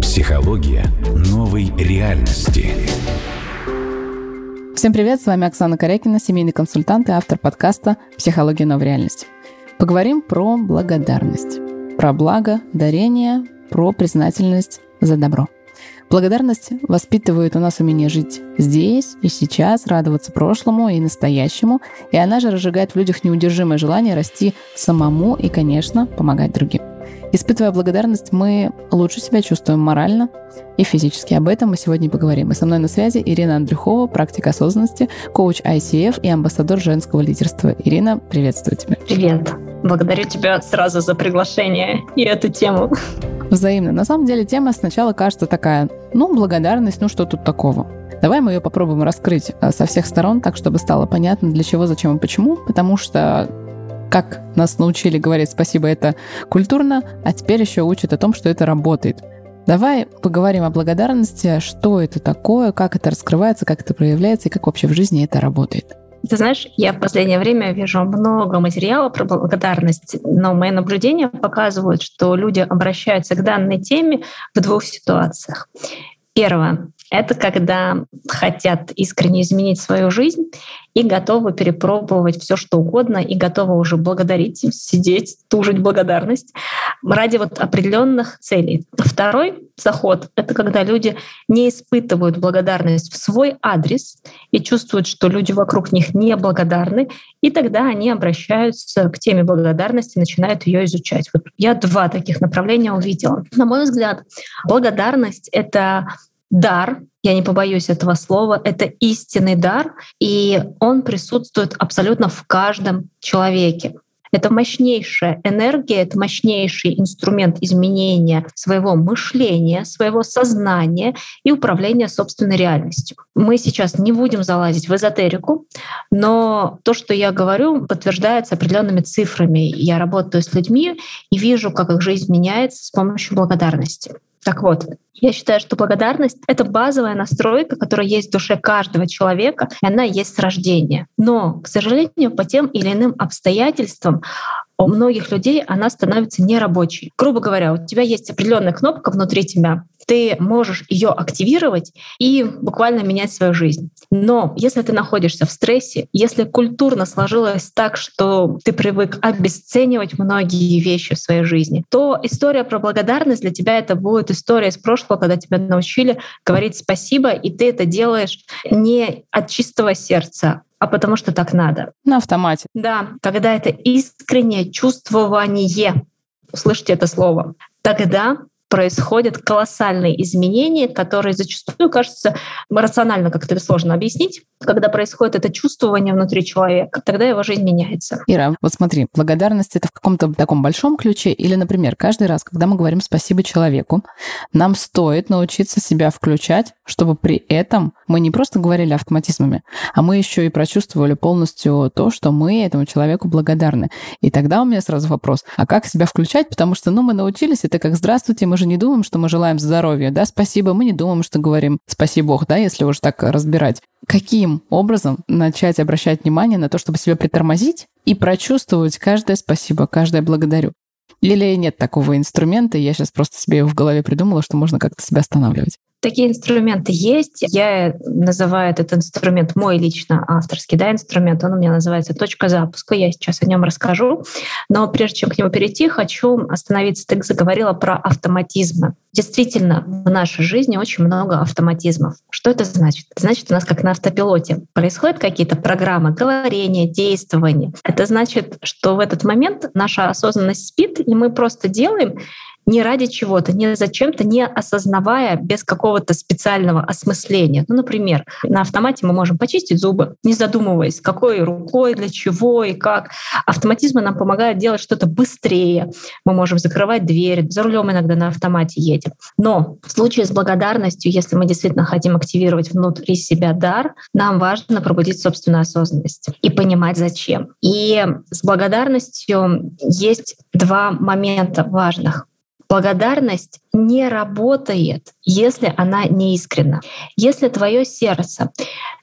Психология новой реальности. Всем привет, с вами Оксана Корякина, семейный консультант и автор подкаста «Психология новой реальности». Поговорим про благодарность, про благо, дарение, про признательность за добро – Благодарность воспитывает у нас умение жить здесь и сейчас, радоваться прошлому и настоящему, и она же разжигает в людях неудержимое желание расти самому и, конечно, помогать другим. Испытывая благодарность, мы лучше себя чувствуем морально и физически. Об этом мы сегодня и поговорим. И со мной на связи Ирина Андрюхова, практик осознанности, коуч ICF и амбассадор женского лидерства. Ирина, приветствую тебя. Привет. Благодарю тебя сразу за приглашение и эту тему. Взаимно. На самом деле тема сначала кажется такая, ну, благодарность, ну что тут такого? Давай мы ее попробуем раскрыть э, со всех сторон, так, чтобы стало понятно, для чего, зачем и почему, потому что как нас научили говорить спасибо, это культурно, а теперь еще учат о том, что это работает. Давай поговорим о благодарности, что это такое, как это раскрывается, как это проявляется и как вообще в жизни это работает. Ты знаешь, я в последнее время вижу много материала про благодарность, но мои наблюдения показывают, что люди обращаются к данной теме в двух ситуациях. Первое это когда хотят искренне изменить свою жизнь и готовы перепробовать все, что угодно, и готовы уже благодарить, сидеть, тужить благодарность ради вот определенных целей. Второй заход — это когда люди не испытывают благодарность в свой адрес и чувствуют, что люди вокруг них не благодарны, и тогда они обращаются к теме благодарности, начинают ее изучать. Вот я два таких направления увидела. На мой взгляд, благодарность — это дар, я не побоюсь этого слова, это истинный дар, и он присутствует абсолютно в каждом человеке. Это мощнейшая энергия, это мощнейший инструмент изменения своего мышления, своего сознания и управления собственной реальностью. Мы сейчас не будем залазить в эзотерику, но то, что я говорю, подтверждается определенными цифрами. Я работаю с людьми и вижу, как их жизнь меняется с помощью благодарности. Так вот, я считаю, что благодарность — это базовая настройка, которая есть в душе каждого человека, и она есть с рождения. Но, к сожалению, по тем или иным обстоятельствам у многих людей она становится нерабочей. Грубо говоря, у тебя есть определенная кнопка внутри тебя, ты можешь ее активировать и буквально менять свою жизнь. Но если ты находишься в стрессе, если культурно сложилось так, что ты привык обесценивать многие вещи в своей жизни, то история про благодарность для тебя это будет история из прошлого, когда тебя научили говорить спасибо, и ты это делаешь не от чистого сердца, а потому что так надо. На автомате. Да, когда это искреннее чувствование, услышите это слово, тогда происходят колоссальные изменения, которые зачастую кажется рационально как-то сложно объяснить. Когда происходит это чувствование внутри человека, тогда его жизнь меняется. Ира, вот смотри, благодарность это в каком-то таком большом ключе или, например, каждый раз, когда мы говорим спасибо человеку, нам стоит научиться себя включать, чтобы при этом мы не просто говорили автоматизмами, а мы еще и прочувствовали полностью то, что мы этому человеку благодарны. И тогда у меня сразу вопрос, а как себя включать? Потому что, ну, мы научились, это как «здравствуйте», мы же не думаем, что мы желаем здоровья, да, спасибо, мы не думаем, что говорим «спасибо Бог», да, если уж так разбирать. Каким образом начать обращать внимание на то, чтобы себя притормозить и прочувствовать каждое спасибо, каждое благодарю? Или нет такого инструмента, я сейчас просто себе его в голове придумала, что можно как-то себя останавливать? Такие инструменты есть. Я называю этот инструмент мой лично авторский да, инструмент. Он у меня называется «Точка запуска». Я сейчас о нем расскажу. Но прежде чем к нему перейти, хочу остановиться. Ты заговорила про автоматизмы. Действительно, в нашей жизни очень много автоматизмов. Что это значит? Значит, у нас как на автопилоте происходят какие-то программы говорения, действования. Это значит, что в этот момент наша осознанность спит, и мы просто делаем не ради чего-то, не зачем-то, не осознавая без какого-то специального осмысления. Ну, например, на автомате мы можем почистить зубы, не задумываясь, какой рукой, для чего и как. Автоматизмы нам помогают делать что-то быстрее. Мы можем закрывать дверь, за рулем иногда на автомате едем. Но в случае с благодарностью, если мы действительно хотим активировать внутри себя дар, нам важно пробудить собственную осознанность и понимать, зачем. И с благодарностью есть два момента важных. Благодарность не работает, если она не искренна. Если твое сердце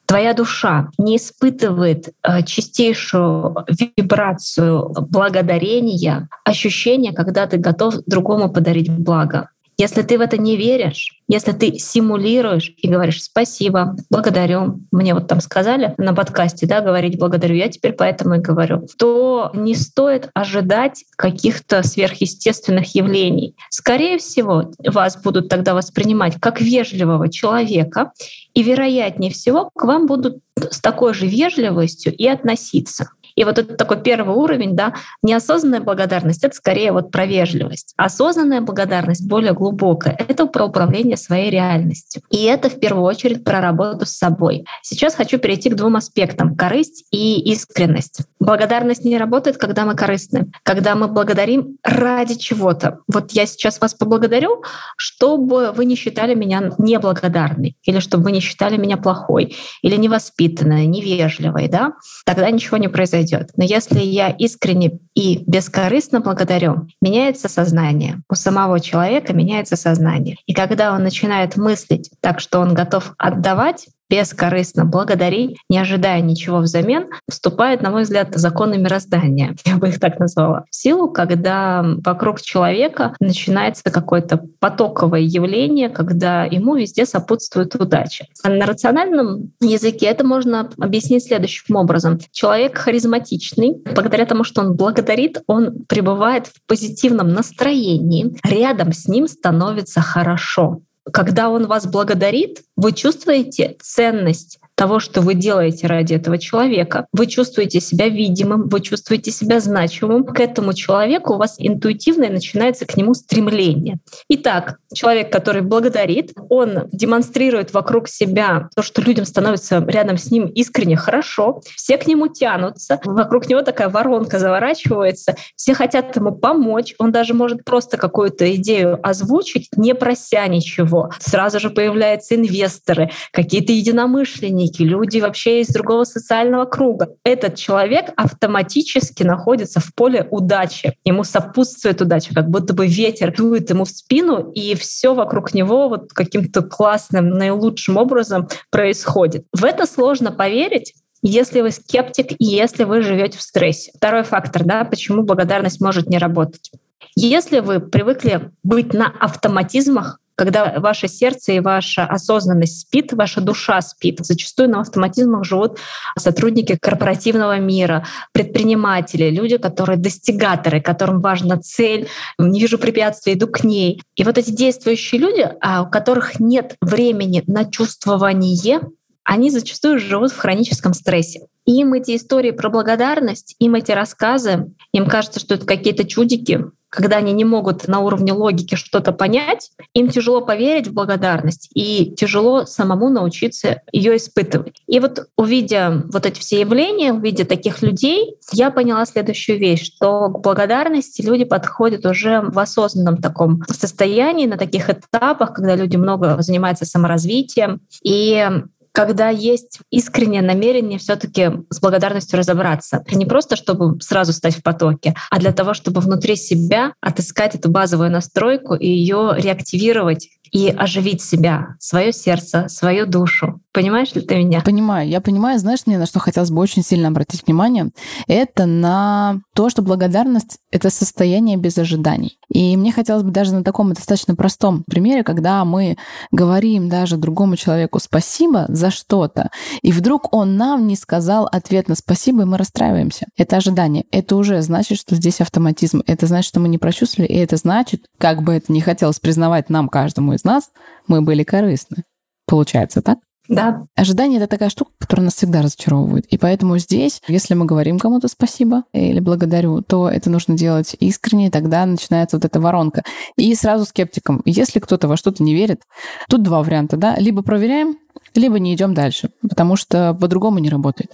твоя душа не испытывает э, чистейшую вибрацию благодарения, ощущение, когда ты готов другому подарить благо. Если ты в это не веришь, если ты симулируешь и говоришь «спасибо, благодарю», мне вот там сказали на подкасте, да, говорить «благодарю», я теперь поэтому и говорю, то не стоит ожидать каких-то сверхъестественных явлений. Скорее всего, вас будут тогда воспринимать как вежливого человека, и вероятнее всего к вам будут с такой же вежливостью и относиться. И вот это такой первый уровень, да, неосознанная благодарность — это скорее вот про вежливость. Осознанная благодарность более глубокая — это про управление своей реальностью. И это в первую очередь про работу с собой. Сейчас хочу перейти к двум аспектам — корысть и искренность. Благодарность не работает, когда мы корыстны, когда мы благодарим ради чего-то. Вот я сейчас вас поблагодарю, чтобы вы не считали меня неблагодарной, или чтобы вы не считали меня плохой, или невоспитанной, невежливой, да? Тогда ничего не произойдет. Но если я искренне и бескорыстно благодарю, меняется сознание. У самого человека меняется сознание. И когда он начинает мыслить так, что он готов отдавать, бескорыстно благодарить, не ожидая ничего взамен, вступает, на мой взгляд, законы мироздания, я бы их так назвала. В силу, когда вокруг человека начинается какое-то потоковое явление, когда ему везде сопутствует удача. А на рациональном языке это можно объяснить следующим образом. Человек харизматичный, благодаря тому, что он благодарит, он пребывает в позитивном настроении, рядом с ним становится хорошо когда он вас благодарит, вы чувствуете ценность того, что вы делаете ради этого человека. Вы чувствуете себя видимым, вы чувствуете себя значимым. К этому человеку у вас интуитивно начинается к нему стремление. Итак, человек, который благодарит, он демонстрирует вокруг себя то, что людям становится рядом с ним искренне хорошо, все к нему тянутся, вокруг него такая воронка заворачивается, все хотят ему помочь, он даже может просто какую-то идею озвучить, не прося ничего. Сразу же появляются инвесторы, какие-то единомышленники, родственники, люди вообще из другого социального круга. Этот человек автоматически находится в поле удачи. Ему сопутствует удача, как будто бы ветер дует ему в спину, и все вокруг него вот каким-то классным, наилучшим образом происходит. В это сложно поверить, если вы скептик и если вы живете в стрессе. Второй фактор, да, почему благодарность может не работать. Если вы привыкли быть на автоматизмах, когда ваше сердце и ваша осознанность спит, ваша душа спит. Зачастую на автоматизмах живут сотрудники корпоративного мира, предприниматели, люди, которые достигаторы, которым важна цель, не вижу препятствий, иду к ней. И вот эти действующие люди, а, у которых нет времени на чувствование, они зачастую живут в хроническом стрессе. Им эти истории про благодарность, им эти рассказы, им кажется, что это какие-то чудики, когда они не могут на уровне логики что-то понять, им тяжело поверить в благодарность и тяжело самому научиться ее испытывать. И вот увидя вот эти все явления, увидя таких людей, я поняла следующую вещь, что к благодарности люди подходят уже в осознанном таком состоянии, на таких этапах, когда люди много занимаются саморазвитием. И когда есть искреннее намерение все-таки с благодарностью разобраться. Не просто, чтобы сразу стать в потоке, а для того, чтобы внутри себя отыскать эту базовую настройку и ее реактивировать и оживить себя, свое сердце, свою душу. Понимаешь ли ты меня? Понимаю. Я понимаю, знаешь, мне на что хотелось бы очень сильно обратить внимание, это на то, что благодарность — это состояние без ожиданий. И мне хотелось бы даже на таком достаточно простом примере, когда мы говорим даже другому человеку спасибо за что-то, и вдруг он нам не сказал ответ на спасибо, и мы расстраиваемся. Это ожидание. Это уже значит, что здесь автоматизм. Это значит, что мы не прочувствовали, и это значит, как бы это ни хотелось признавать нам, каждому из нас, мы были корыстны. Получается так? Да. Ожидание — это такая штука, которая нас всегда разочаровывает. И поэтому здесь, если мы говорим кому-то спасибо или благодарю, то это нужно делать искренне, и тогда начинается вот эта воронка. И сразу скептикам, если кто-то во что-то не верит, тут два варианта, да, либо проверяем, либо не идем дальше, потому что по-другому не работает.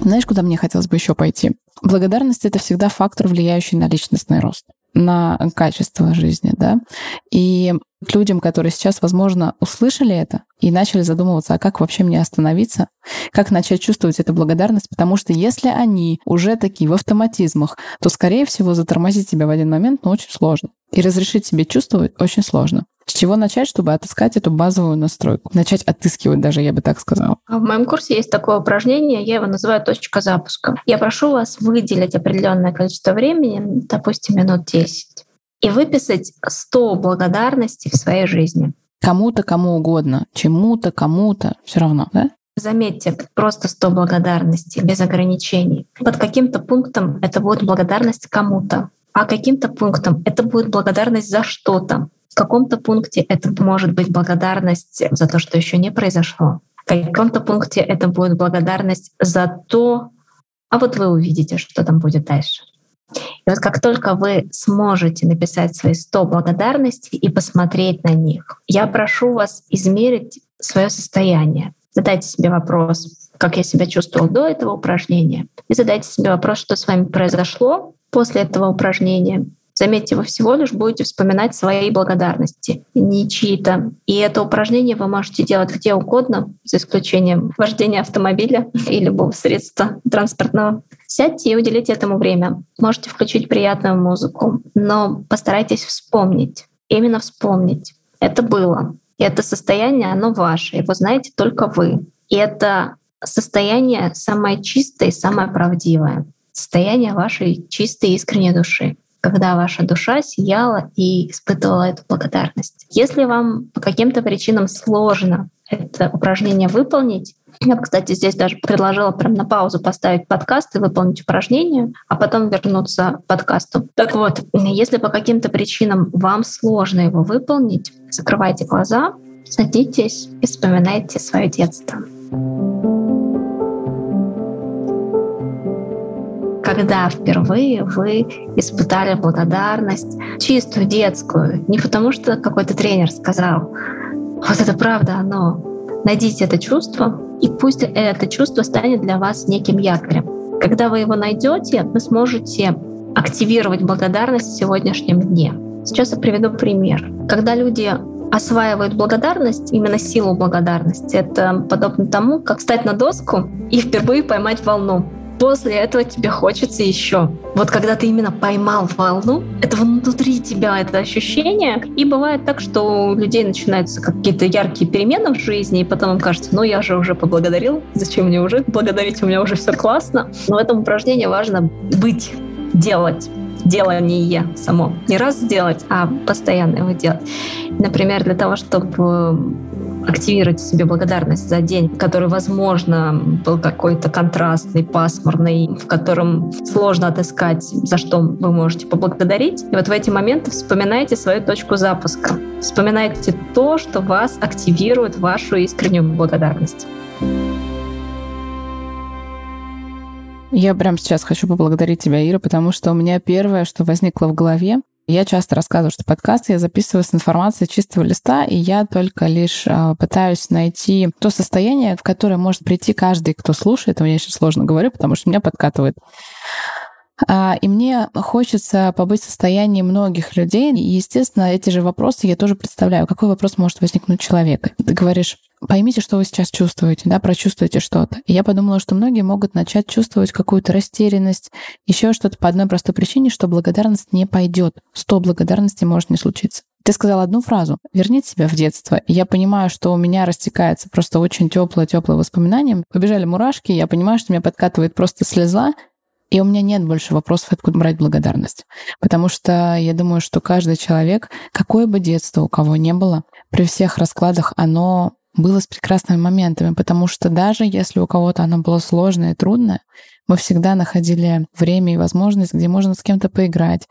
Знаешь, куда мне хотелось бы еще пойти? Благодарность — это всегда фактор, влияющий на личностный рост на качество жизни, да. И людям, которые сейчас, возможно, услышали это и начали задумываться, а как вообще мне остановиться, как начать чувствовать эту благодарность, потому что если они уже такие в автоматизмах, то, скорее всего, затормозить себя в один момент, ну, очень сложно. И разрешить себе чувствовать очень сложно. С чего начать, чтобы отыскать эту базовую настройку? Начать отыскивать даже, я бы так сказала. В моем курсе есть такое упражнение, я его называю точка запуска. Я прошу вас выделить определенное количество времени, допустим, минут 10, и выписать 100 благодарностей в своей жизни. Кому-то, кому угодно, чему-то, кому-то, все равно, да? Заметьте, просто 100 благодарностей, без ограничений. Под каким-то пунктом это будет благодарность кому-то, а каким-то пунктом это будет благодарность за что-то. В каком-то пункте это может быть благодарность за то, что еще не произошло. В каком-то пункте это будет благодарность за то, а вот вы увидите, что там будет дальше. И вот как только вы сможете написать свои 100 благодарностей и посмотреть на них, я прошу вас измерить свое состояние. Задайте себе вопрос, как я себя чувствовал до этого упражнения, и задайте себе вопрос, что с вами произошло после этого упражнения. Заметьте, вы всего лишь будете вспоминать свои благодарности, не чьи-то. И это упражнение вы можете делать где угодно, за исключением вождения автомобиля или любого средства транспортного. Сядьте и уделите этому время. Можете включить приятную музыку, но постарайтесь вспомнить, именно вспомнить. Это было. И это состояние, оно ваше, его знаете только вы. И это состояние самое чистое и самое правдивое. Состояние вашей чистой искренней души когда ваша душа сияла и испытывала эту благодарность. Если вам по каким-то причинам сложно это упражнение выполнить, я кстати, здесь даже предложила прям на паузу поставить подкаст и выполнить упражнение, а потом вернуться к подкасту. Так вот, если по каким-то причинам вам сложно его выполнить, закрывайте глаза, садитесь и вспоминайте свое детство. Когда впервые вы испытали благодарность чистую, детскую, не потому что какой-то тренер сказал, вот это правда оно. Найдите это чувство, и пусть это чувство станет для вас неким якорем. Когда вы его найдете, вы сможете активировать благодарность в сегодняшнем дне. Сейчас я приведу пример. Когда люди осваивают благодарность, именно силу благодарности, это подобно тому, как встать на доску и впервые поймать волну после этого тебе хочется еще. Вот когда ты именно поймал волну, это внутри тебя это ощущение. И бывает так, что у людей начинаются какие-то яркие перемены в жизни, и потом им кажется, ну я же уже поблагодарил, зачем мне уже благодарить, у меня уже все классно. Но в этом упражнении важно быть, делать делание само. Не раз сделать, а постоянно его делать. Например, для того, чтобы активировать себе благодарность за день, который, возможно, был какой-то контрастный, пасмурный, в котором сложно отыскать, за что вы можете поблагодарить. И вот в эти моменты вспоминайте свою точку запуска. Вспоминайте то, что вас активирует вашу искреннюю благодарность. Я прямо сейчас хочу поблагодарить тебя, Ира, потому что у меня первое, что возникло в голове, я часто рассказываю, что подкасты я записываю с информацией чистого листа, и я только лишь э, пытаюсь найти то состояние, в которое может прийти каждый, кто слушает. Я сейчас сложно говорю, потому что меня подкатывает. А, и мне хочется побыть в состоянии многих людей. И, естественно, эти же вопросы я тоже представляю. Какой вопрос может возникнуть у человека? Ты говоришь, поймите, что вы сейчас чувствуете, да, прочувствуйте что-то. И я подумала, что многие могут начать чувствовать какую-то растерянность, еще что-то по одной простой причине, что благодарность не пойдет. Сто благодарностей может не случиться. Ты сказал одну фразу «верните себя в детство». И я понимаю, что у меня растекается просто очень теплое теплое воспоминание. Побежали мурашки, я понимаю, что меня подкатывает просто слеза, и у меня нет больше вопросов, откуда брать благодарность. Потому что я думаю, что каждый человек, какое бы детство у кого не было, при всех раскладах оно было с прекрасными моментами, потому что даже если у кого-то оно было сложное и трудное, мы всегда находили время и возможность, где можно с кем-то поиграть,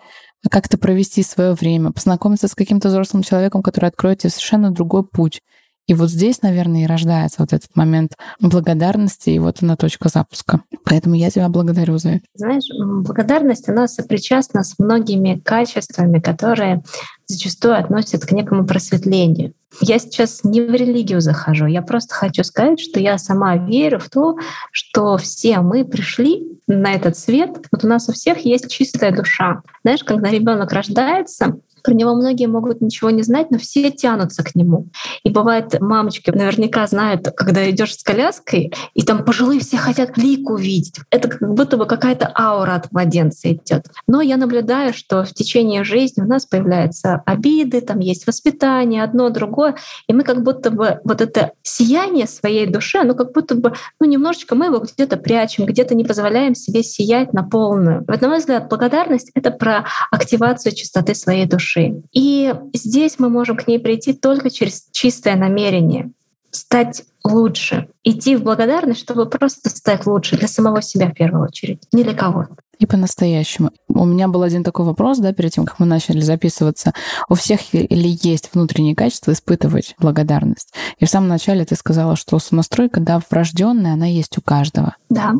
как-то провести свое время, познакомиться с каким-то взрослым человеком, который откроет тебе совершенно другой путь. И вот здесь, наверное, и рождается вот этот момент благодарности, и вот она точка запуска. Поэтому я тебя благодарю за это. Знаешь, благодарность, она сопричастна с многими качествами, которые зачастую относят к некому просветлению. Я сейчас не в религию захожу, я просто хочу сказать, что я сама верю в то, что все мы пришли на этот свет. Вот у нас у всех есть чистая душа. Знаешь, когда ребенок рождается, Про него многие могут ничего не знать, но все тянутся к нему. И бывает, мамочки наверняка знают, когда идешь с коляской, и там пожилые все хотят лик увидеть. Это как будто бы какая-то аура от младенца идет. Но я наблюдаю, что в течение жизни у нас появляются обиды, там есть воспитание, одно, другое, и мы как будто бы вот это сияние своей души, оно как будто бы, ну, немножечко мы его где-то прячем, где-то не позволяем себе сиять на полную. Вот, на мой взгляд, благодарность — это про активацию чистоты своей души. И здесь мы можем к ней прийти только через чистое намерение стать лучше, идти в благодарность, чтобы просто стать лучше для самого себя в первую очередь, не для кого-то. И по-настоящему. У меня был один такой вопрос, да, перед тем, как мы начали записываться. У всех ли есть внутренние качества испытывать благодарность? И в самом начале ты сказала, что самостройка, да, врожденная, она есть у каждого. Да.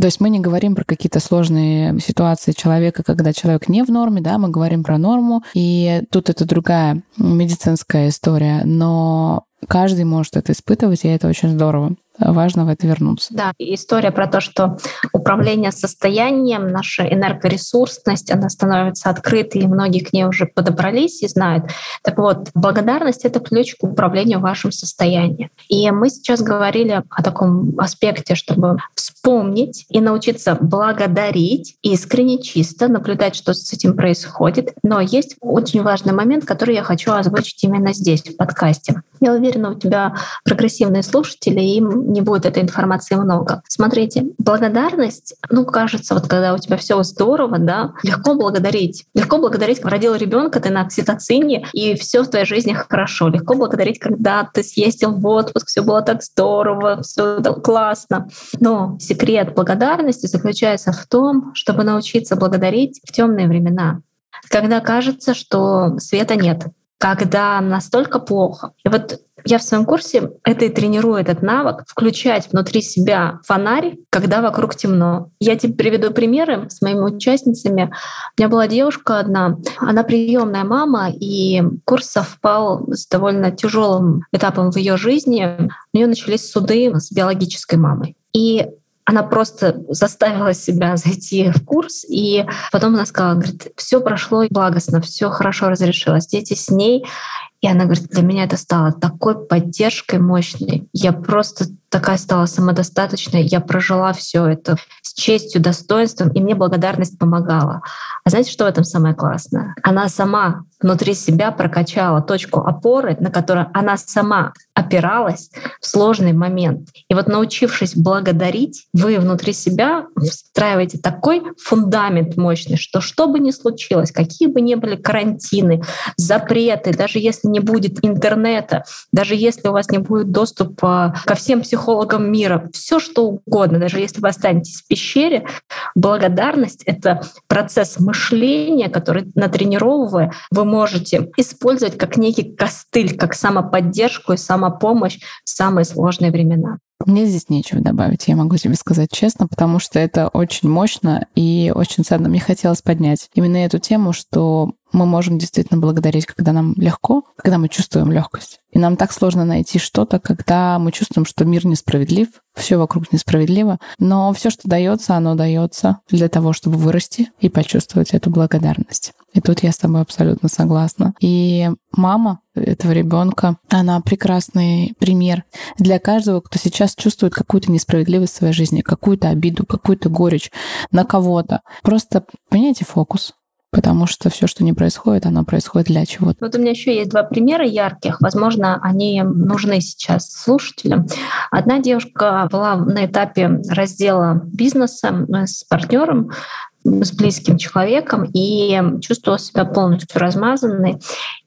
То есть мы не говорим про какие-то сложные ситуации человека, когда человек не в норме, да, мы говорим про норму, и тут это другая медицинская история, но каждый может это испытывать, и это очень здорово важно в это вернуться. Да, история про то, что управление состоянием, наша энергоресурсность, она становится открытой, и многие к ней уже подобрались и знают. Так вот, благодарность — это ключ к управлению вашим состоянием. И мы сейчас говорили о таком аспекте, чтобы вспомнить и научиться благодарить искренне, чисто, наблюдать, что с этим происходит. Но есть очень важный момент, который я хочу озвучить именно здесь, в подкасте. Я уверена, у тебя прогрессивные слушатели, им не будет этой информации много. Смотрите, благодарность, ну, кажется, вот когда у тебя все здорово, да, легко благодарить. Легко благодарить, когда родил ребенка, ты на окситоцине, и все в твоей жизни хорошо. Легко благодарить, когда ты съездил в отпуск, все было так здорово, все так классно. Но секрет благодарности заключается в том, чтобы научиться благодарить в темные времена, когда кажется, что света нет, когда настолько плохо. И вот я в своем курсе это и тренирую этот навык, включать внутри себя фонарь, когда вокруг темно. Я тебе приведу примеры с моими участницами. У меня была девушка одна, она приемная мама, и курс совпал с довольно тяжелым этапом в ее жизни. У нее начались суды с биологической мамой. И она просто заставила себя зайти в курс, и потом она сказала, говорит, все прошло благостно, все хорошо разрешилось, дети с ней. И она говорит, для меня это стало такой поддержкой мощной. Я просто такая стала самодостаточной, я прожила все это с честью, достоинством, и мне благодарность помогала. А знаете, что в этом самое классное? Она сама внутри себя прокачала точку опоры, на которой она сама опиралась в сложный момент. И вот научившись благодарить, вы внутри себя встраиваете такой фундамент мощный, что что бы ни случилось, какие бы ни были карантины, запреты, даже если не будет интернета, даже если у вас не будет доступа ко всем психологам, мира, все что угодно, даже если вы останетесь в пещере, благодарность — это процесс мышления, который натренировывая, вы можете использовать как некий костыль, как самоподдержку и самопомощь в самые сложные времена. Мне здесь нечего добавить, я могу тебе сказать честно, потому что это очень мощно и очень ценно. Мне хотелось поднять именно эту тему, что мы можем действительно благодарить, когда нам легко, когда мы чувствуем легкость. И нам так сложно найти что-то, когда мы чувствуем, что мир несправедлив, все вокруг несправедливо. Но все, что дается, оно дается для того, чтобы вырасти и почувствовать эту благодарность. И тут я с тобой абсолютно согласна. И мама этого ребенка, она прекрасный пример для каждого, кто сейчас чувствует какую-то несправедливость в своей жизни, какую-то обиду, какую-то горечь на кого-то. Просто поменяйте фокус потому что все, что не происходит, оно происходит для чего-то. Вот у меня еще есть два примера ярких. Возможно, они нужны сейчас слушателям. Одна девушка была на этапе раздела бизнеса с партнером, с близким человеком и чувствовала себя полностью размазанной.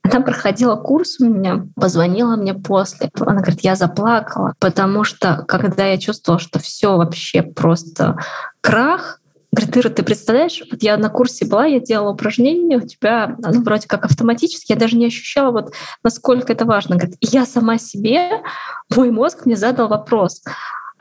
Она проходила курс у меня, позвонила мне после. Она говорит, я заплакала, потому что когда я чувствовала, что все вообще просто крах, Говорит, ты представляешь, вот я на курсе была, я делала упражнения, у тебя, ну, вроде как автоматически, я даже не ощущала, вот, насколько это важно. Говорит, я сама себе, мой мозг мне задал вопрос,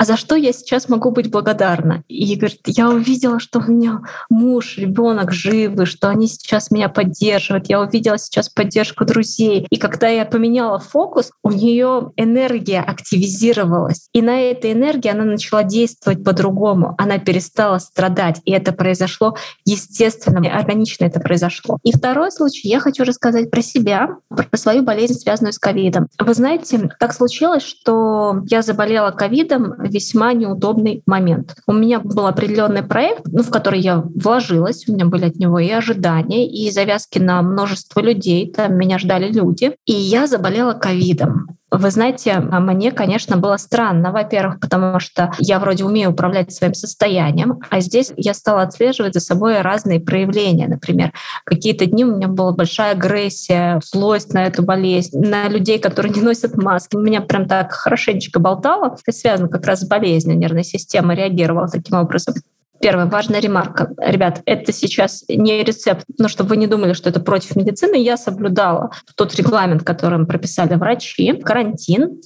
а за что я сейчас могу быть благодарна? И говорит, я увидела, что у меня муж, ребенок живы, что они сейчас меня поддерживают. Я увидела сейчас поддержку друзей. И когда я поменяла фокус, у нее энергия активизировалась. И на этой энергии она начала действовать по-другому. Она перестала страдать. И это произошло естественно, органично это произошло. И второй случай я хочу рассказать про себя, про свою болезнь, связанную с ковидом. Вы знаете, так случилось, что я заболела ковидом весьма неудобный момент. У меня был определенный проект, ну, в который я вложилась, у меня были от него и ожидания, и завязки на множество людей, там меня ждали люди, и я заболела ковидом. Вы знаете, мне, конечно, было странно, во-первых, потому что я вроде умею управлять своим состоянием, а здесь я стала отслеживать за собой разные проявления. Например, какие-то дни у меня была большая агрессия, злость на эту болезнь, на людей, которые не носят маски. Меня прям так хорошенечко болтало. Это связано как раз с болезнью. Нервная система реагировала таким образом. Первая важная ремарка. Ребят, это сейчас не рецепт, но чтобы вы не думали, что это против медицины, я соблюдала тот регламент, которым прописали врачи, карантин.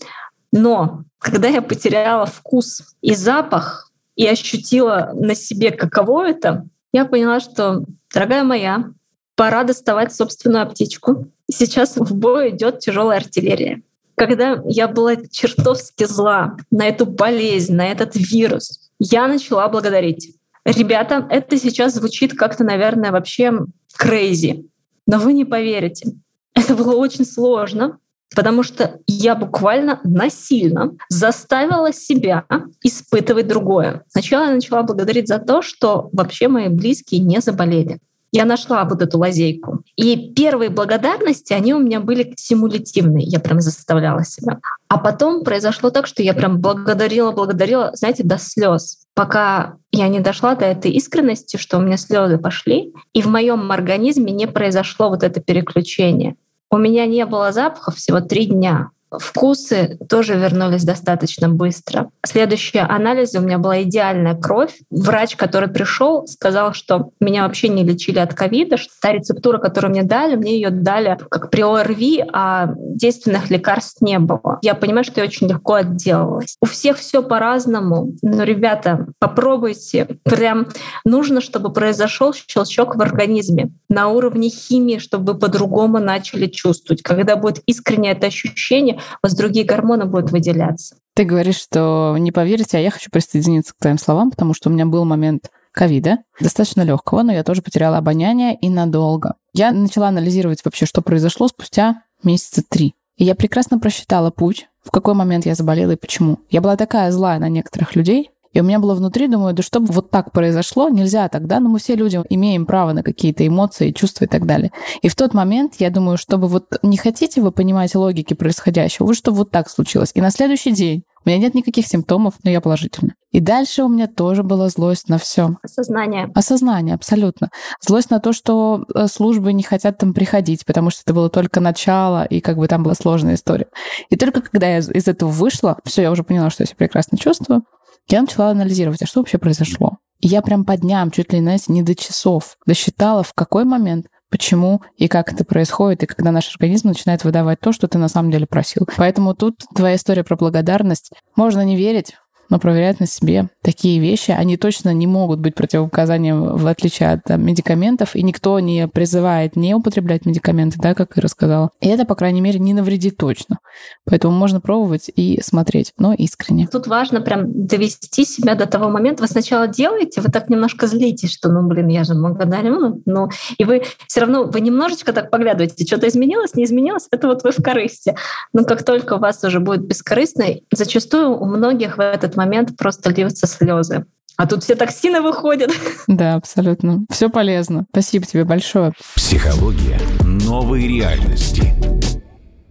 Но когда я потеряла вкус и запах и ощутила на себе, каково это, я поняла, что, дорогая моя, пора доставать собственную аптечку. Сейчас в бой идет тяжелая артиллерия. Когда я была чертовски зла на эту болезнь, на этот вирус, я начала благодарить. Ребята, это сейчас звучит как-то, наверное, вообще crazy. Но вы не поверите. Это было очень сложно, потому что я буквально насильно заставила себя испытывать другое. Сначала я начала благодарить за то, что вообще мои близкие не заболели я нашла вот эту лазейку. И первые благодарности, они у меня были симулятивные. Я прям заставляла себя. А потом произошло так, что я прям благодарила, благодарила, знаете, до слез. Пока я не дошла до этой искренности, что у меня слезы пошли, и в моем организме не произошло вот это переключение. У меня не было запахов всего три дня. Вкусы тоже вернулись достаточно быстро. Следующие анализы у меня была идеальная кровь. Врач, который пришел, сказал, что меня вообще не лечили от ковида. Что та рецептура, которую мне дали, мне ее дали как при ОРВИ, а действенных лекарств не было. Я понимаю, что я очень легко отделалась. У всех все по-разному. Но, ребята, попробуйте. Прям нужно, чтобы произошел щелчок в организме на уровне химии, чтобы вы по-другому начали чувствовать. Когда будет искреннее это ощущение, у вас другие гормоны будут выделяться. Ты говоришь, что не поверите, а я хочу присоединиться к твоим словам, потому что у меня был момент ковида, достаточно легкого, но я тоже потеряла обоняние и надолго. Я начала анализировать вообще, что произошло спустя месяца три. И я прекрасно просчитала путь, в какой момент я заболела и почему. Я была такая злая на некоторых людей, и у меня было внутри, думаю, да чтобы вот так произошло, нельзя тогда, но мы все люди имеем право на какие-то эмоции, чувства и так далее. И в тот момент я думаю, чтобы вот не хотите вы понимать логики происходящего, вот чтобы вот так случилось. И на следующий день у меня нет никаких симптомов, но я положительна. И дальше у меня тоже была злость на все. Осознание. Осознание, абсолютно. Злость на то, что э, службы не хотят там приходить, потому что это было только начало, и как бы там была сложная история. И только когда я из этого вышла, все, я уже поняла, что я себя прекрасно чувствую, я начала анализировать, а что вообще произошло. И я прям по дням, чуть ли, знаете, не до часов, досчитала, в какой момент почему и как это происходит, и когда наш организм начинает выдавать то, что ты на самом деле просил. Поэтому тут твоя история про благодарность. Можно не верить, но проверять на себе такие вещи, они точно не могут быть противопоказанием в отличие от там, медикаментов, и никто не призывает не употреблять медикаменты, да, как и рассказала. И это, по крайней мере, не навредит точно. Поэтому можно пробовать и смотреть, но искренне. Тут важно прям довести себя до того момента. Вы сначала делаете, вы так немножко злитесь, что, ну, блин, я же благодарю, ну, ну, и вы все равно, вы немножечко так поглядываете, что-то изменилось, не изменилось, это вот вы в корысти. Но как только у вас уже будет бескорыстно, зачастую у многих в этот момент просто льются слезы. А тут все токсины выходят. Да, абсолютно. Все полезно. Спасибо тебе большое. Психология новой реальности.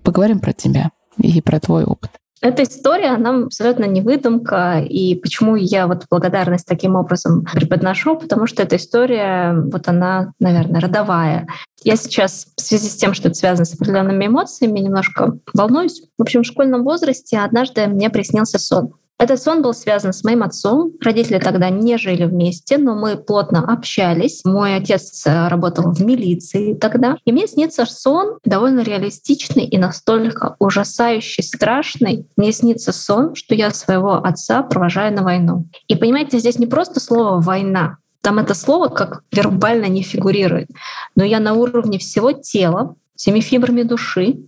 Поговорим про тебя и про твой опыт. Эта история, она абсолютно не выдумка. И почему я вот благодарность таким образом преподношу? Потому что эта история, вот она, наверное, родовая. Я сейчас в связи с тем, что это связано с определенными эмоциями, немножко волнуюсь. В общем, в школьном возрасте однажды мне приснился сон. Этот сон был связан с моим отцом. Родители тогда не жили вместе, но мы плотно общались. Мой отец э, работал в милиции тогда. И мне снится сон довольно реалистичный и настолько ужасающий, страшный. Мне снится сон, что я своего отца провожаю на войну. И понимаете, здесь не просто слово «война», там это слово как вербально не фигурирует. Но я на уровне всего тела, всеми фибрами души,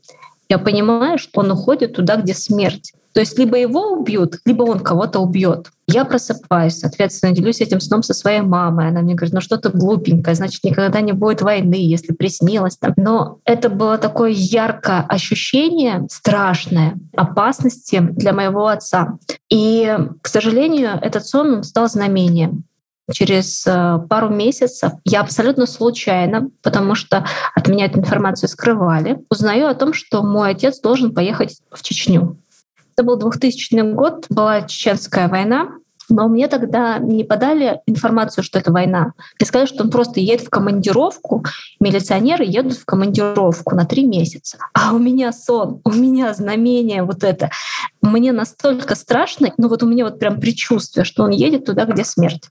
я понимаю, что он уходит туда, где смерть. То есть либо его убьют, либо он кого-то убьет. Я просыпаюсь, соответственно, делюсь этим сном со своей мамой. Она мне говорит, ну что то глупенькое, значит, никогда не будет войны, если приснилось там. Но это было такое яркое ощущение, страшное, опасности для моего отца. И, к сожалению, этот сон стал знамением через э, пару месяцев я абсолютно случайно, потому что от меня эту информацию скрывали, узнаю о том, что мой отец должен поехать в Чечню. Это был 2000 год, была чеченская война, но мне тогда не подали информацию, что это война. Мне сказали, что он просто едет в командировку. Милиционеры едут в командировку на три месяца. А у меня сон, у меня знамение вот это. Мне настолько страшно, ну вот у меня вот прям предчувствие, что он едет туда, где смерть.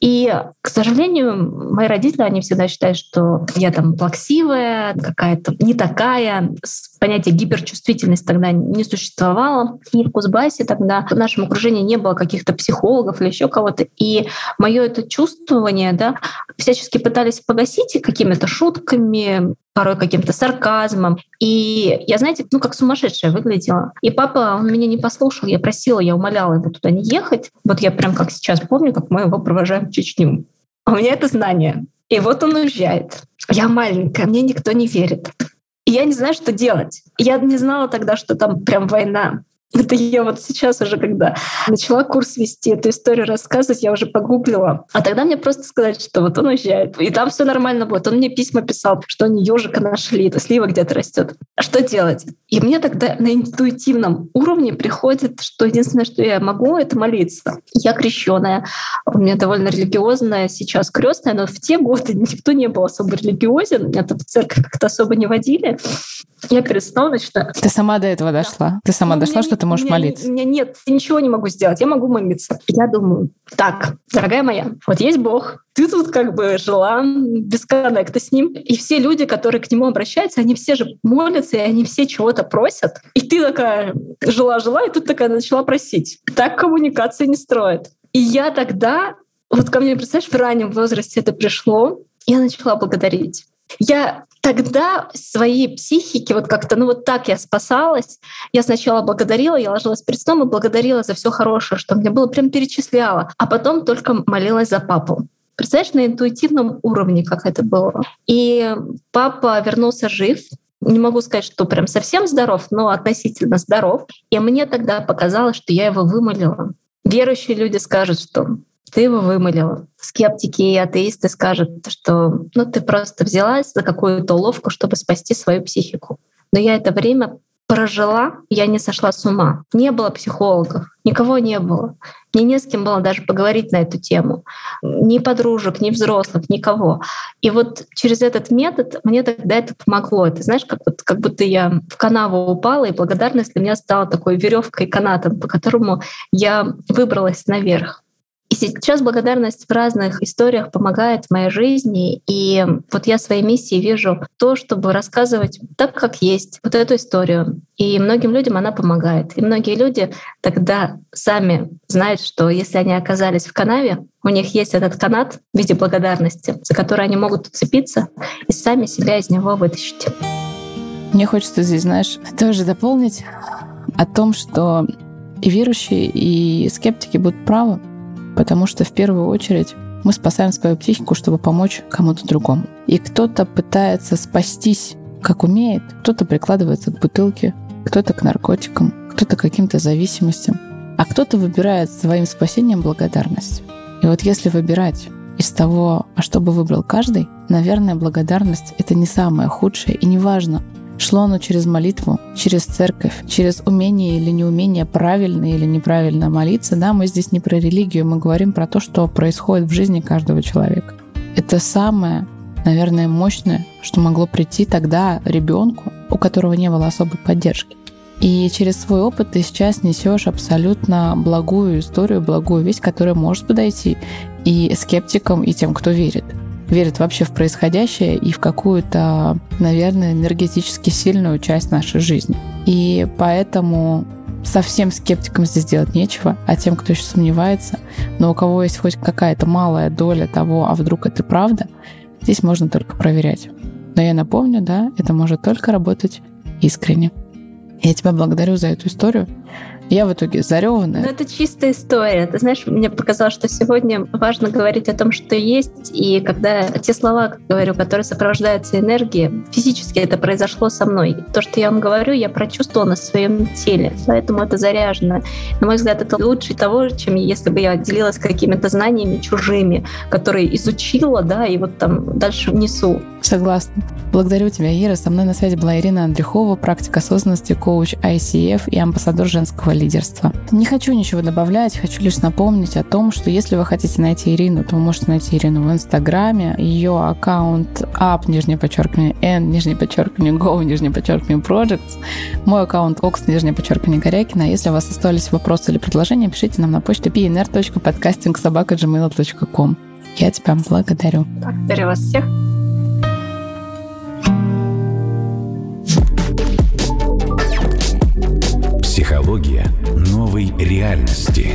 И, к сожалению, мои родители, они всегда считают, что я там плаксивая, какая-то не такая. Понятие гиперчувствительность тогда не существовало. И в Кузбассе тогда в нашем окружении не было каких-то психологов или еще кого-то. И мое это чувствование, да, всячески пытались погасить какими-то шутками, порой каким-то сарказмом. И я, знаете, ну как сумасшедшая выглядела. И папа, он меня не послушал, я просила, я умоляла его туда не ехать. Вот я прям как сейчас помню, как мы его провожаем в Чечню. А у меня это знание. И вот он уезжает. Я маленькая, мне никто не верит. Я не знаю, что делать. Я не знала тогда, что там прям война. Это я вот сейчас уже, когда начала курс вести, эту историю рассказывать, я уже погуглила. А тогда мне просто сказали, что вот он уезжает, и там все нормально будет. Он мне письма писал, что они ежика нашли, это слива где-то растет. А что делать? И мне тогда на интуитивном уровне приходит, что единственное, что я могу, это молиться. Я крещенная, у меня довольно религиозная сейчас крестная, но в те годы никто не был особо религиозен, меня там в церковь как-то особо не водили. Я сном начинаю... Ты сама до этого дошла? Ты сама ну, дошла, что ты можешь меня, молиться? У меня нет, я ничего не могу сделать, я могу молиться. Я думаю, так, дорогая моя, вот есть Бог, ты тут как бы жила без коннекта с ним, и все люди, которые к нему обращаются, они все же молятся, и они все чего-то просят. И ты такая жила-жила, и тут такая начала просить. Так коммуникации не строят. И я тогда, вот ко мне, представляешь, в раннем возрасте это пришло, я начала благодарить. Я тогда своей психике вот как-то, ну вот так я спасалась. Я сначала благодарила, я ложилась перед сном и благодарила за все хорошее, что мне было, прям перечисляла, а потом только молилась за папу. Представляешь, на интуитивном уровне, как это было. И папа вернулся жив, не могу сказать, что прям совсем здоров, но относительно здоров. И мне тогда показалось, что я его вымолила. Верующие люди скажут, что ты его вымолила. Скептики и атеисты скажут, что ну, ты просто взялась за какую-то уловку, чтобы спасти свою психику. Но я это время прожила, я не сошла с ума. Не было психологов, никого не было. Мне не с кем было даже поговорить на эту тему. Ни подружек, ни взрослых, никого. И вот через этот метод мне тогда это помогло. Ты знаешь, как, вот, как будто я в канаву упала, и благодарность для меня стала такой веревкой, канатом, по которому я выбралась наверх. И сейчас благодарность в разных историях помогает в моей жизни. И вот я своей миссией вижу то, чтобы рассказывать так, как есть, вот эту историю. И многим людям она помогает. И многие люди тогда сами знают, что если они оказались в канаве, у них есть этот канат в виде благодарности, за который они могут уцепиться и сами себя из него вытащить. Мне хочется здесь, знаешь, тоже дополнить о том, что и верующие, и скептики будут правы, потому что в первую очередь мы спасаем свою психику, чтобы помочь кому-то другому. И кто-то пытается спастись, как умеет, кто-то прикладывается к бутылке, кто-то к наркотикам, кто-то к каким-то зависимостям, а кто-то выбирает своим спасением благодарность. И вот если выбирать из того, а что бы выбрал каждый, наверное, благодарность — это не самое худшее, и неважно, Шло оно через молитву, через церковь, через умение или неумение правильно или неправильно молиться. Да, мы здесь не про религию, мы говорим про то, что происходит в жизни каждого человека. Это самое, наверное, мощное, что могло прийти тогда ребенку, у которого не было особой поддержки. И через свой опыт ты сейчас несешь абсолютно благую историю, благую весть, которая может подойти и скептикам, и тем, кто верит. Верит вообще в происходящее и в какую-то, наверное, энергетически сильную часть нашей жизни. И поэтому совсем скептикам здесь делать нечего, а тем, кто еще сомневается, но у кого есть хоть какая-то малая доля того, а вдруг это правда, здесь можно только проверять. Но я напомню, да, это может только работать искренне. Я тебя благодарю за эту историю. Я в итоге зареванная. Ну, это чистая история. Ты знаешь, мне показалось, что сегодня важно говорить о том, что есть, и когда те слова, говорю, которые сопровождаются энергией, физически это произошло со мной. То, что я вам говорю, я прочувствовала на своем теле, поэтому это заряжено. На мой взгляд, это лучше того, чем если бы я делилась какими-то знаниями чужими, которые изучила, да, и вот там дальше несу. Согласна. Благодарю тебя, Ира. Со мной на связи была Ирина Андрюхова, практик осознанности, коуч ICF и амбассадор женского лидерства. Не хочу ничего добавлять, хочу лишь напомнить о том, что если вы хотите найти Ирину, то вы можете найти Ирину в Инстаграме. Ее аккаунт up, нижнее подчеркивание, n, нижнее подчеркивание, go, нижнее подчеркивание, projects. Мой аккаунт ox, нижнее подчеркивание, Корякина. Если у вас остались вопросы или предложения, пишите нам на почту pnr.podcastingsobaka.gmail.com. Я тебя благодарю. Благодарю вас всех. Психология новой реальности.